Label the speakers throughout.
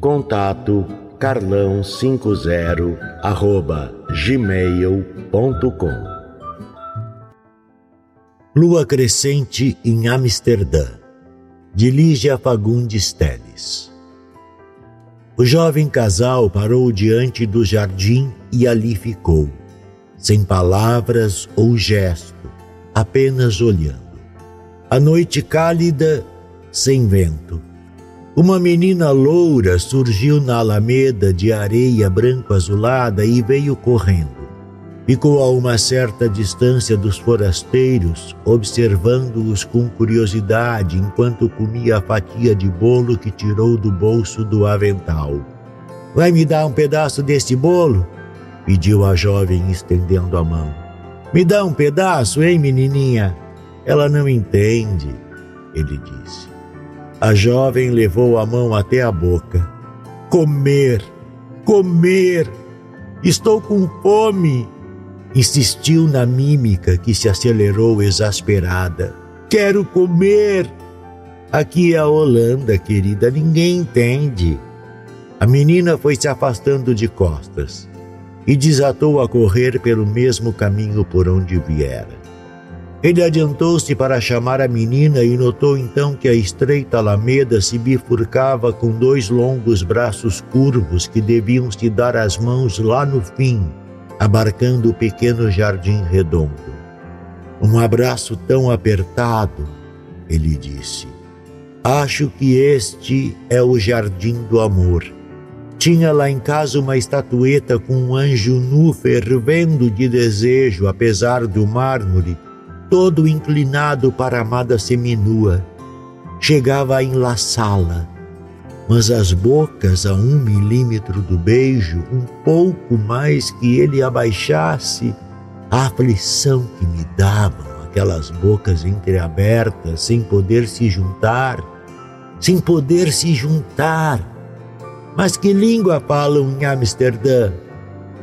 Speaker 1: Contato carlão50 arroba gmail.com Lua Crescente em Amsterdã de Lígia Fagundes Teles. O jovem casal parou diante do jardim e ali ficou, sem palavras ou gesto, apenas olhando. A noite cálida, sem vento, uma menina loura surgiu na alameda de areia branco-azulada e veio correndo. Ficou a uma certa distância dos forasteiros, observando-os com curiosidade enquanto comia a fatia de bolo que tirou do bolso do avental. Vai me dar um pedaço deste bolo? pediu a jovem estendendo a mão. Me dá um pedaço, hein, menininha? Ela não entende, ele disse. A jovem levou a mão até a boca. Comer, comer, estou com fome. Insistiu na mímica que se acelerou exasperada. Quero comer. Aqui é a Holanda, querida, ninguém entende. A menina foi se afastando de costas e desatou a correr pelo mesmo caminho por onde viera. Ele adiantou-se para chamar a menina e notou então que a estreita alameda se bifurcava com dois longos braços curvos que deviam se dar as mãos lá no fim, abarcando o pequeno jardim redondo. Um abraço tão apertado, ele disse. Acho que este é o jardim do amor. Tinha lá em casa uma estatueta com um anjo nu fervendo de desejo, apesar do mármore todo inclinado para a amada seminua. Chegava a enlaçá-la, mas as bocas a um milímetro do beijo, um pouco mais que ele abaixasse, a aflição que me davam aquelas bocas entreabertas, sem poder se juntar, sem poder se juntar. Mas que língua falam em Amsterdã?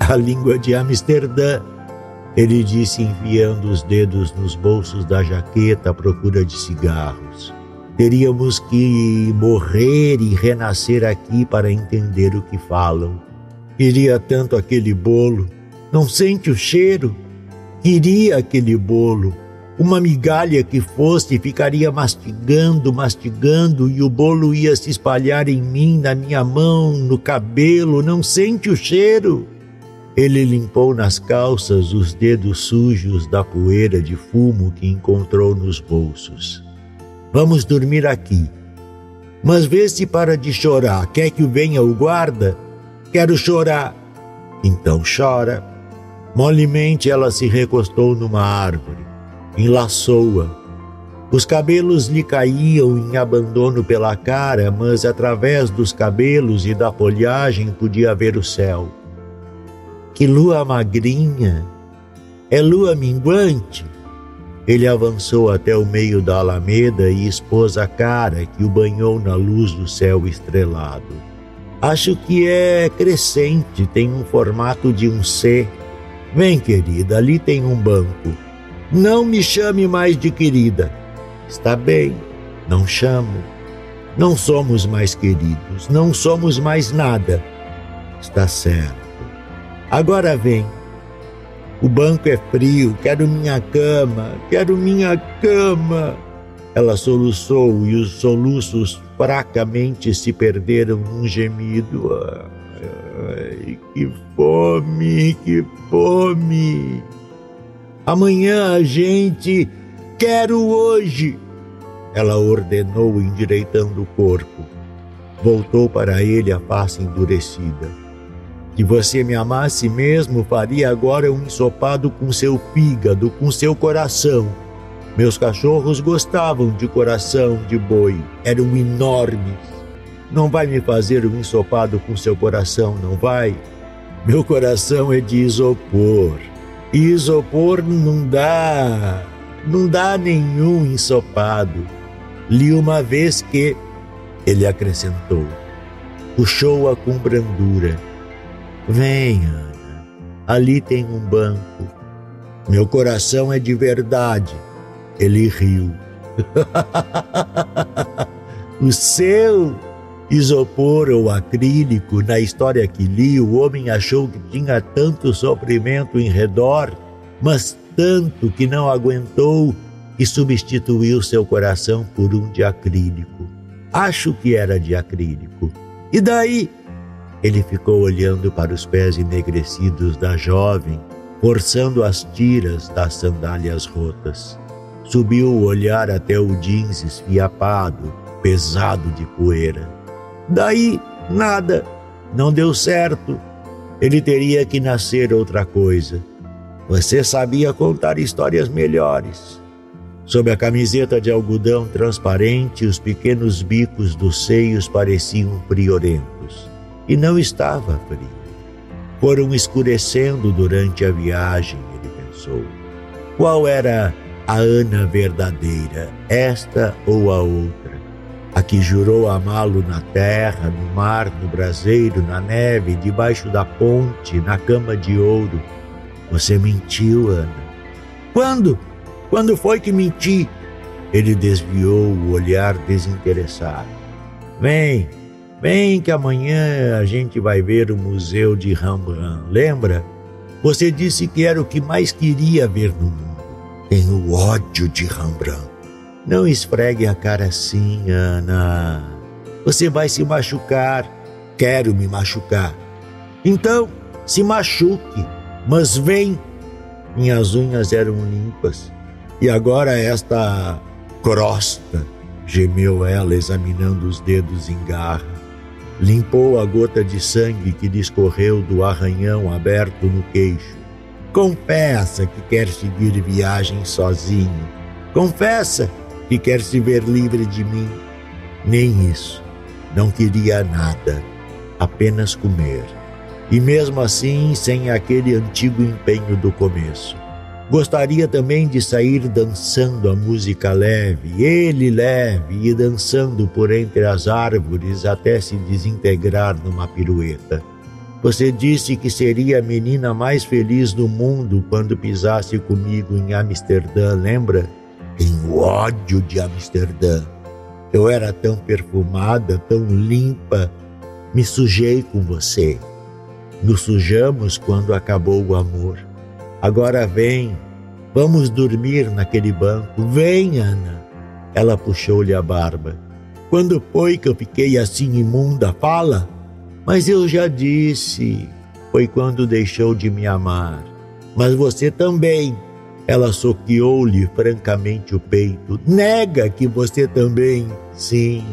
Speaker 1: A língua de Amsterdã ele disse enfiando os dedos nos bolsos da jaqueta à procura de cigarros. Teríamos que morrer e renascer aqui para entender o que falam. Queria tanto aquele bolo. Não sente o cheiro? Queria aquele bolo. Uma migalha que fosse ficaria mastigando, mastigando e o bolo ia se espalhar em mim, na minha mão, no cabelo. Não sente o cheiro? Ele limpou nas calças os dedos sujos da poeira de fumo que encontrou nos bolsos. Vamos dormir aqui. Mas vê se para de chorar. Quer que venha o guarda? Quero chorar. Então chora. Molemente ela se recostou numa árvore, enlaçou-a. Os cabelos lhe caíam em abandono pela cara, mas através dos cabelos e da folhagem podia ver o céu. Que lua magrinha! É lua minguante! Ele avançou até o meio da alameda e expôs a cara que o banhou na luz do céu estrelado. Acho que é crescente, tem um formato de um C. Vem, querida, ali tem um banco. Não me chame mais de querida. Está bem, não chamo. Não somos mais queridos, não somos mais nada. Está certo. Agora vem. O banco é frio, quero minha cama, quero minha cama. Ela soluçou e os soluços fracamente se perderam num gemido. Ai, que fome, que fome! Amanhã a gente. Quero hoje! Ela ordenou, endireitando o corpo. Voltou para ele a face endurecida. Que você me amasse mesmo, faria agora um ensopado com seu fígado, com seu coração. Meus cachorros gostavam de coração de boi, eram enormes. Não vai me fazer um ensopado com seu coração, não vai? Meu coração é de isopor. Isopor não dá, não dá nenhum ensopado. Li uma vez que, ele acrescentou, puxou-a com brandura. Vem, Ana, ali tem um banco. Meu coração é de verdade. Ele riu. o seu isopor ou acrílico, na história que li, o homem achou que tinha tanto sofrimento em redor, mas tanto que não aguentou e substituiu seu coração por um de acrílico. Acho que era de acrílico. E daí? Ele ficou olhando para os pés enegrecidos da jovem, forçando as tiras das sandálias rotas. Subiu o olhar até o jeans esfiapado, pesado de poeira. Daí, nada. Não deu certo. Ele teria que nascer outra coisa. Você sabia contar histórias melhores. Sob a camiseta de algodão transparente, os pequenos bicos dos seios pareciam friorentos. E não estava frio. Foram escurecendo durante a viagem, ele pensou. Qual era a Ana verdadeira, esta ou a outra? a que jurou amá-lo na terra, no mar, no braseiro, na neve, debaixo da ponte, na cama de ouro. Você mentiu, Ana. Quando? Quando foi que menti? Ele desviou o olhar desinteressado. Vem, vem que amanhã a gente vai ver o Museu de Rembrandt, lembra? Você disse que era o que mais queria ver no mundo. Tenho ódio de Rembrandt. Não esfregue a cara assim, Ana. Você vai se machucar. Quero me machucar. Então, se machuque, mas vem. Minhas unhas eram limpas. E agora esta crosta, gemeu ela, examinando os dedos em garra. Limpou a gota de sangue que discorreu do arranhão aberto no queixo. Confessa que quer seguir viagem sozinho. Confessa que quer se ver livre de mim. Nem isso. Não queria nada, apenas comer. E mesmo assim, sem aquele antigo empenho do começo. Gostaria também de sair dançando a música leve, ele leve e dançando por entre as árvores até se desintegrar numa pirueta. Você disse que seria a menina mais feliz do mundo quando pisasse comigo em Amsterdã, lembra? Tenho ódio de Amsterdã. Eu era tão perfumada, tão limpa. Me sujei com você. Nos sujamos quando acabou o amor. Agora vem, vamos dormir naquele banco. Vem, Ana. Ela puxou-lhe a barba. Quando foi que eu fiquei assim imunda? Fala. Mas eu já disse. Foi quando deixou de me amar. Mas você também. Ela soqueou-lhe francamente o peito. Nega que você também. Sim,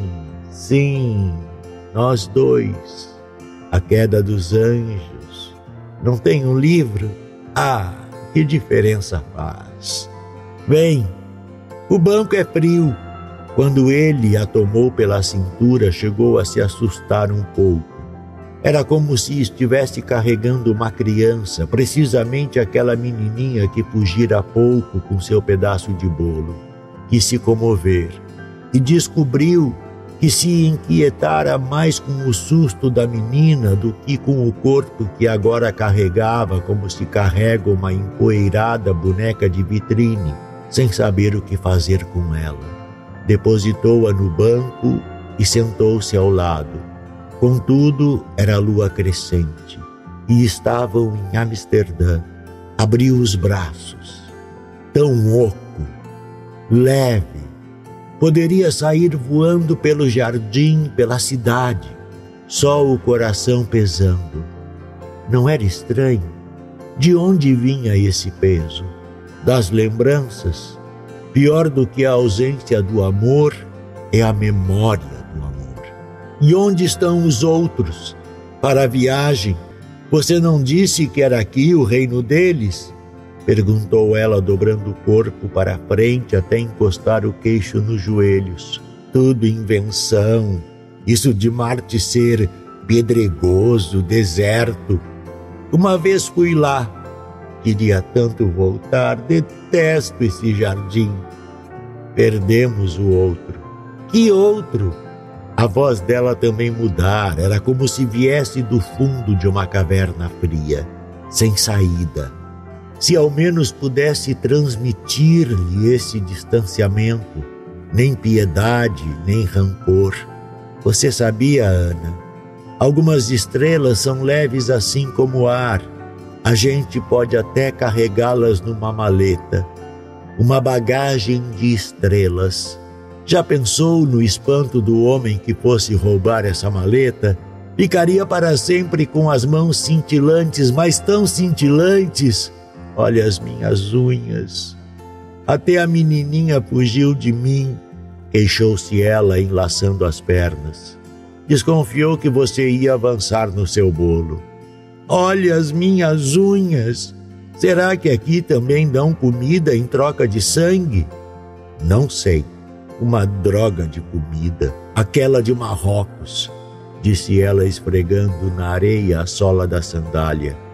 Speaker 1: sim, nós dois. A queda dos anjos. Não tem um livro? Ah, que diferença faz. Vem, o banco é frio. Quando ele a tomou pela cintura, chegou a se assustar um pouco. Era como se estivesse carregando uma criança, precisamente aquela menininha que fugira há pouco com seu pedaço de bolo. Quis se comover e descobriu que se inquietara mais com o susto da menina do que com o corpo que agora carregava como se carrega uma empoeirada boneca de vitrine, sem saber o que fazer com ela. Depositou-a no banco e sentou-se ao lado Contudo, era lua crescente e estavam em Amsterdã. Abriu os braços, tão oco, leve, poderia sair voando pelo jardim, pela cidade, só o coração pesando. Não era estranho? De onde vinha esse peso? das lembranças. Pior do que a ausência do amor é a memória do amor. E onde estão os outros? Para a viagem, você não disse que era aqui o reino deles? Perguntou ela, dobrando o corpo para frente até encostar o queixo nos joelhos. Tudo invenção. Isso de Marte ser pedregoso, deserto. Uma vez fui lá. Queria tanto voltar. Detesto esse jardim. Perdemos o outro. Que outro? A voz dela também mudara, era como se viesse do fundo de uma caverna fria, sem saída. Se ao menos pudesse transmitir-lhe esse distanciamento, nem piedade, nem rancor. Você sabia, Ana? Algumas estrelas são leves assim como o ar. A gente pode até carregá-las numa maleta, uma bagagem de estrelas já pensou no espanto do homem que fosse roubar essa maleta? Ficaria para sempre com as mãos cintilantes, mas tão cintilantes. Olha as minhas unhas. Até a menininha fugiu de mim, queixou-se ela, enlaçando as pernas. Desconfiou que você ia avançar no seu bolo. Olha as minhas unhas. Será que aqui também dão comida em troca de sangue? Não sei uma droga de comida, aquela de Marrocos, disse ela esfregando na areia a sola da sandália.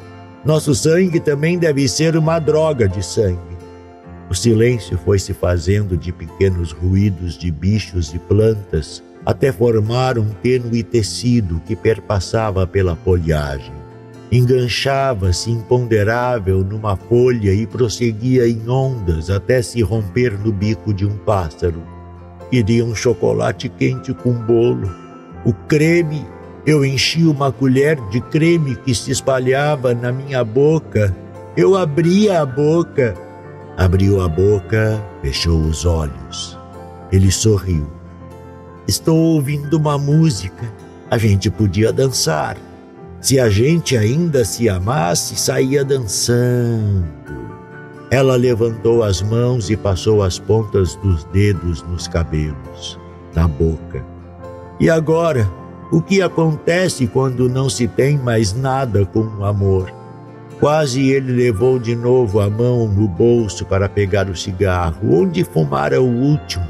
Speaker 1: Nosso sangue também deve ser uma droga de sangue. O silêncio foi se fazendo de pequenos ruídos de bichos e plantas até formar um tênue tecido que perpassava pela folhagem. Enganchava-se imponderável numa folha e prosseguia em ondas até se romper no bico de um pássaro Queria um chocolate quente com bolo. O creme, eu enchi uma colher de creme que se espalhava na minha boca. Eu abria a boca. Abriu a boca, fechou os olhos. Ele sorriu. Estou ouvindo uma música. A gente podia dançar. Se a gente ainda se amasse, saía dançando. Ela levantou as mãos e passou as pontas dos dedos nos cabelos, na boca. E agora, o que acontece quando não se tem mais nada com o amor? Quase ele levou de novo a mão no bolso para pegar o cigarro, onde fumara o último.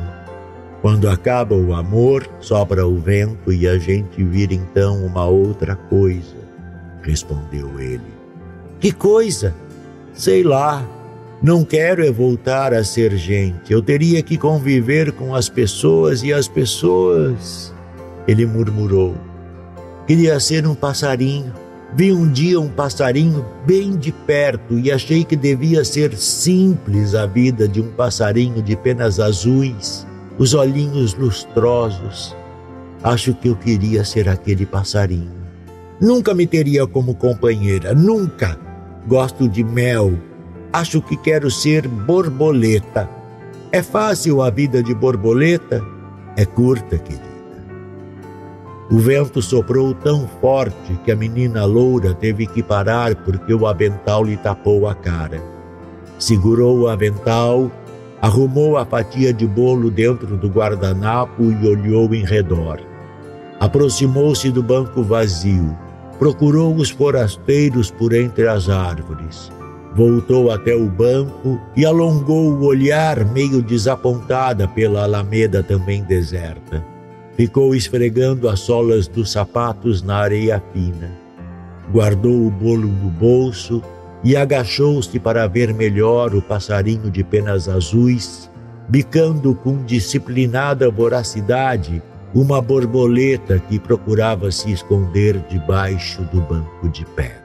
Speaker 1: Quando acaba o amor, sopra o vento e a gente vira então uma outra coisa, respondeu ele. Que coisa? Sei lá, não quero é voltar a ser gente. Eu teria que conviver com as pessoas e as pessoas. Ele murmurou. Queria ser um passarinho. Vi um dia um passarinho bem de perto e achei que devia ser simples a vida de um passarinho de penas azuis, os olhinhos lustrosos. Acho que eu queria ser aquele passarinho. Nunca me teria como companheira, nunca. Gosto de mel, Acho que quero ser borboleta. É fácil a vida de borboleta? É curta, querida. O vento soprou tão forte que a menina loura teve que parar porque o avental lhe tapou a cara. Segurou o avental, arrumou a fatia de bolo dentro do guardanapo e olhou em redor. Aproximou-se do banco vazio, procurou os forasteiros por entre as árvores. Voltou até o banco e alongou o olhar, meio desapontada pela alameda também deserta. Ficou esfregando as solas dos sapatos na areia fina. Guardou o bolo no bolso e agachou-se para ver melhor o passarinho de penas azuis, bicando com disciplinada voracidade uma borboleta que procurava se esconder debaixo do banco de pedra.